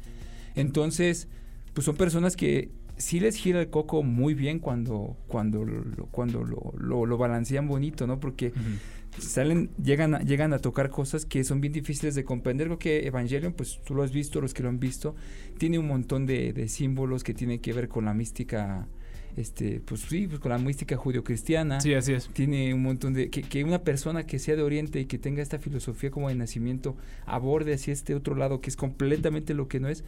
Entonces, pues son personas que sí les gira el coco muy bien cuando, cuando, lo, cuando lo, lo- lo balancean bonito, ¿no? Porque salen, llegan a, llegan a tocar cosas que son bien difíciles de comprender. Creo que Evangelion, pues tú lo has visto, los que lo han visto, tiene un montón de, de símbolos que tienen que ver con la mística, este, pues sí, pues con la mística judio-cristiana. Sí, así es. Tiene un montón de... Que, que una persona que sea de Oriente y que tenga esta filosofía como de nacimiento aborde hacia este otro lado que es completamente lo que no es,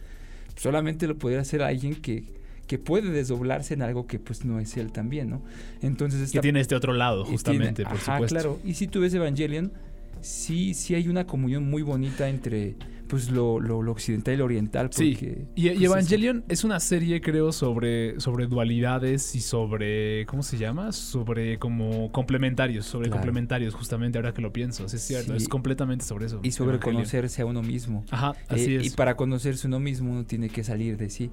solamente lo podría hacer alguien que, que puede desdoblarse en algo que pues no es él también, ¿no? Entonces Que esta- tiene este otro lado, tiene- justamente, por ajá, supuesto. claro. Y si tú ves Evangelion, sí, sí hay una comunión muy bonita entre pues lo, lo, lo occidental y lo oriental. Sí, Porque, y, y pues, es- Evangelion es una serie, creo, sobre, sobre dualidades y sobre, ¿cómo se llama? Sobre como complementarios, sobre Claro. complementarios, justamente ahora que lo pienso. Sí, es cierto, Sí. es completamente sobre eso. y sobre Evangelion. conocerse a uno mismo. Ajá, así Eh, es. Y para conocerse uno mismo uno tiene que salir de sí.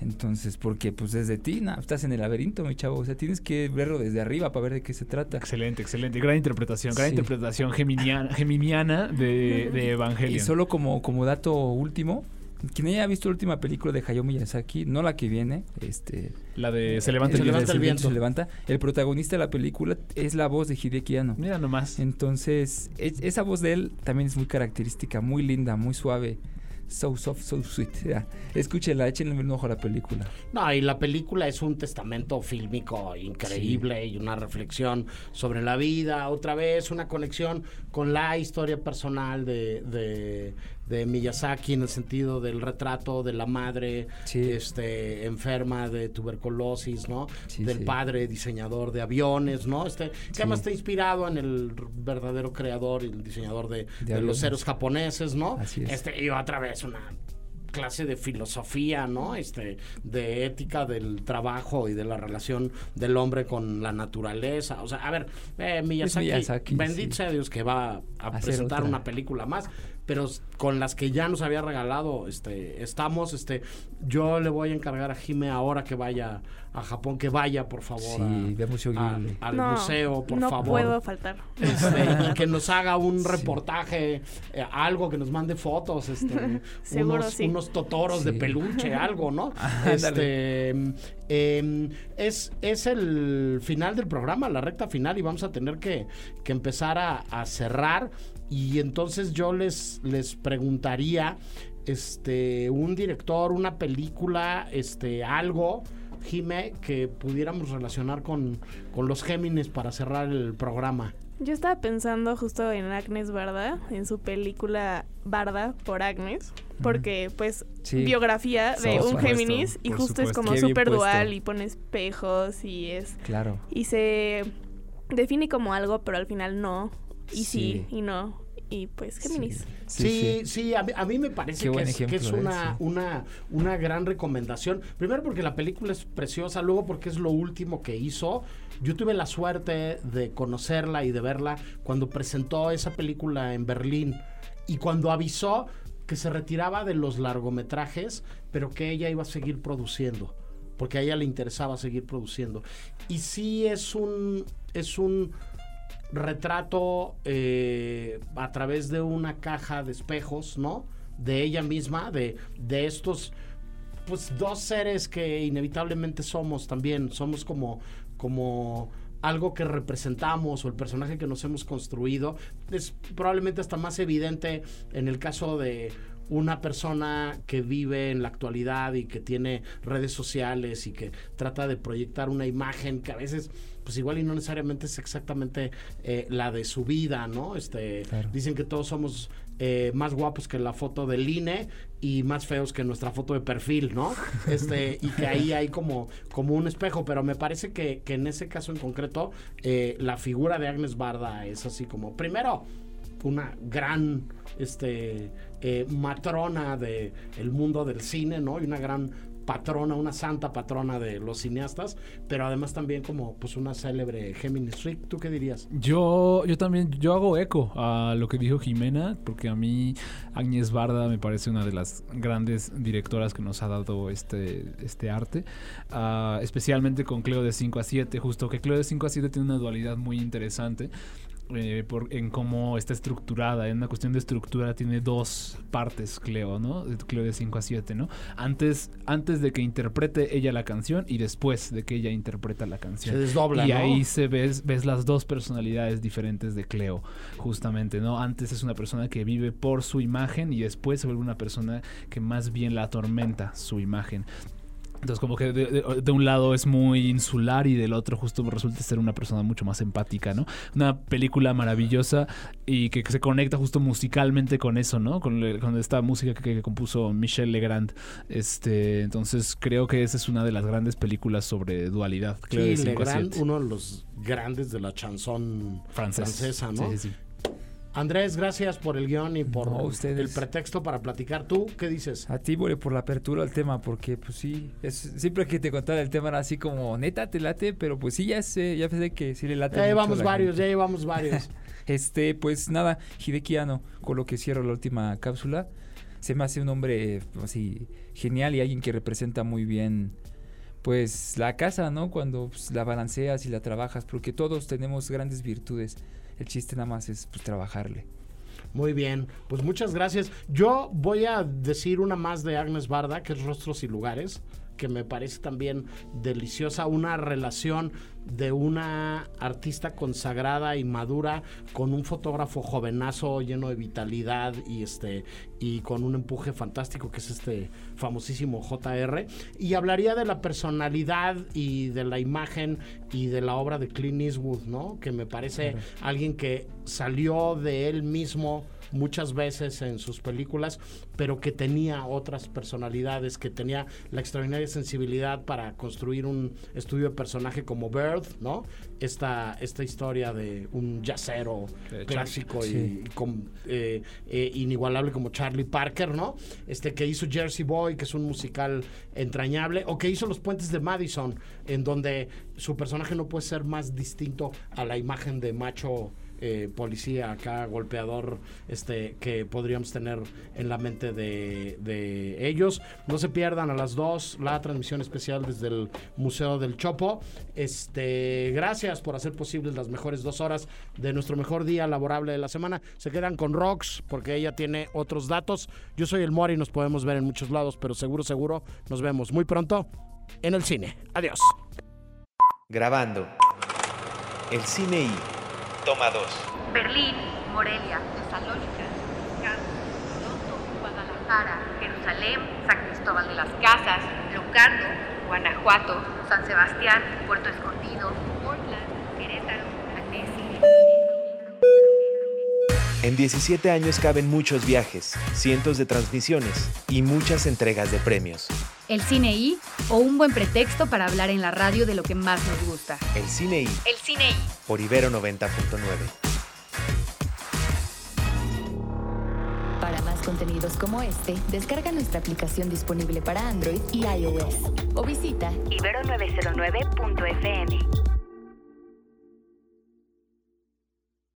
Entonces, porque pues desde ti, na, estás en el laberinto, mi chavo. O sea, tienes que verlo desde arriba para ver de qué se trata. Excelente, excelente. Gran interpretación, gran Sí. interpretación geminiana, geminiana de, de <laughs> Evangelion. Y solo como, como dato último, quien haya visto la última película de Hayao Miyazaki, no la que viene, este... La de Se levanta el de viento. Se levanta Se levanta. El protagonista de la película es la voz de Hideki Anno. Mira nomás. Entonces, es- esa voz de él también es muy característica, muy linda, muy suave. So soft, so sweet. Ya, Escúchela, échenle un ojo a la película. No, y la película es un testamento fílmico increíble y una reflexión sobre la vida, otra vez una conexión con la historia personal de, de, de Miyazaki en el sentido del retrato de la madre este, enferma de tuberculosis, ¿no? Sí, del sí. padre diseñador de aviones, ¿no? Este, que además está inspirado en el verdadero creador y el diseñador de, de los ceros japoneses, ¿no? Así es. Este, y otra vez una clase de filosofía, ¿no? Este, de ética del trabajo y de la relación del hombre con la naturaleza. O sea, a ver, eh, Miyazaki, Miyazaki, bendito sea Dios que va a presentar otra. una película más, pero con las que ya nos había regalado, este, estamos, este, yo le voy a encargar a Jime ahora que vaya a Japón, que vaya, por favor, Sí, a Museo al No, museo, por no favor. puedo faltar. Este, y que <laughs> nos haga un reportaje, eh, algo, que nos mande fotos, este, <laughs> Seguro, unos, sí. unos totoros de peluche, algo, ¿no? <laughs> Ándale. este, em, es, es el final del programa, la recta final, y vamos a tener que, que empezar a, a cerrar. Y entonces yo les, les preguntaría, este, un director, una película, este, algo. Jime, que pudiéramos relacionar con, con los Géminis para cerrar el programa. Yo estaba pensando justo en Agnes Barda, en su película Barda por Agnes, porque pues Sí. biografía de un supuesto, Géminis y justo es como súper dual y pone espejos y es Claro. y se define como algo, pero al final no y sí, Sí. y no y pues Géminis. Sí, sí, a, mí, a mí me parece que es, que es ejemplo, ¿eh? una, una, una gran recomendación. Primero porque la película es preciosa, luego porque es lo último que hizo. Yo tuve la suerte de conocerla y de verla cuando presentó esa película en Berlín y cuando avisó que se retiraba de los largometrajes, pero que ella iba a seguir produciendo porque a ella le interesaba seguir produciendo. Y sí es un, es un retrato eh, a través de una caja de espejos, ¿no? De ella misma, de, de estos, pues dos seres que inevitablemente somos también, somos como, como algo que representamos o el personaje que nos hemos construido. Es probablemente hasta más evidente en el caso de una persona que vive en la actualidad y que tiene redes sociales y que trata de proyectar una imagen que a veces pues igual y no necesariamente es exactamente eh, la de su vida, ¿no? Este, Claro. dicen que todos somos eh, más guapos que la foto del INE y más feos que nuestra foto de perfil, ¿no? <laughs> Este, y que ahí hay como, como un espejo, pero me parece que, que en ese caso en concreto, eh, la figura de Agnes Barda es así como, primero, una gran este eh, matrona de el mundo del cine, ¿no? Y una gran patrona, una santa patrona de los cineastas, pero además también como pues una célebre Géminis Rick, ¿tú qué dirías? Yo, yo también, yo hago eco a lo que dijo Jimena, porque a mí Áñez Barda me parece una de las grandes directoras que nos ha dado este, este arte, Ah, especialmente con Cleo de 5 a 7, justo que Cleo de 5 a 7 tiene una dualidad muy interesante. Eh, por, en cómo está estructurada, en una cuestión de estructura tiene dos partes Cleo, ¿no? Cleo de 5 a 7, ¿no? Antes, antes de que interprete ella la canción y después de que ella interpreta la canción. Se desdobla, Y ¿no? ahí se ves, ves las dos personalidades diferentes de Cleo, justamente, ¿no? Antes es una persona que vive por su imagen y después se vuelve una persona que más bien la atormenta su imagen. Entonces como que de, de- de un lado es muy insular y del otro justo resulta ser una persona mucho más empática, ¿no? Una película maravillosa y que, que se conecta justo musicalmente con eso, ¿no? Con, le- con esta música que, que compuso Michel Legrand. Este, entonces creo que esa es una de las grandes películas sobre dualidad. Cleo de Sí, 5 a Legrand, 7. uno de los grandes de la chanson Francés. francesa, ¿no? Sí, sí. Andrés, gracias por el guion y por No, ustedes. el pretexto para platicar. ¿Tú qué dices? A ti, Bore, por la apertura al tema, porque pues sí, es, siempre que te contaba el tema era así como, neta, te late, pero pues sí, ya sé, ya sé que sí le late. Ya llevamos varios, gente. ya llevamos varios. <laughs> Este, pues nada, Hideki Anno, con lo que cierro la última cápsula, se me hace un hombre pues, así genial y alguien que representa muy bien pues la casa, ¿no? Cuando pues, la balanceas y la trabajas, porque todos tenemos grandes virtudes. El chiste nada más es pues trabajarle. Muy bien, pues muchas gracias. Yo voy a decir una más de Agnes Barda, que es Rostros y Lugares, que me parece también deliciosa, una relación de una artista consagrada y madura con un fotógrafo jovenazo lleno de vitalidad y este y con un empuje fantástico que es este famosísimo JR y hablaría de la personalidad y de la imagen y de la obra de Clint Eastwood, ¿no? Que me parece alguien que salió de él mismo muchas veces en sus películas, pero que tenía otras personalidades, que tenía la extraordinaria sensibilidad para construir un estudio de personaje como Bird, ¿no? Esta, esta historia de un yacero De clásico y, Sí. y con- eh, eh, inigualable como Charlie Parker, ¿no? Este que hizo Jersey Boy, que es un musical entrañable, o que hizo Los Puentes de Madison, en donde su personaje no puede ser más distinto a la imagen de macho eh, policía acá, golpeador, este, que podríamos tener en la mente de, de ellos. No se pierdan a las dos la transmisión especial desde el Museo del Chopo. Este, gracias por hacer posibles las mejores dos horas de nuestro mejor día laborable de la semana. Se quedan con Rox porque ella tiene otros datos. Yo soy el Mori nos podemos ver en muchos lados, pero seguro, seguro nos vemos muy pronto en el cine. Adiós. Grabando. El cine y. Toma 2. Berlín, Morelia, Tesalónica, Toronto, Guadalajara, Jerusalén, San Cristóbal de las Casas, Locarno, Guanajuato, San Sebastián, Puerto Escondido, Portland, Querétaro, Annecy. En 17 años caben muchos viajes, cientos de transmisiones y muchas entregas de premios. El cine I o un buen pretexto para hablar en la radio de lo que más nos gusta. El cine y. El cine I. Por Ibero 90.9. Para más contenidos como este, descarga nuestra aplicación disponible para Android y iOS o visita Ibero909.fm.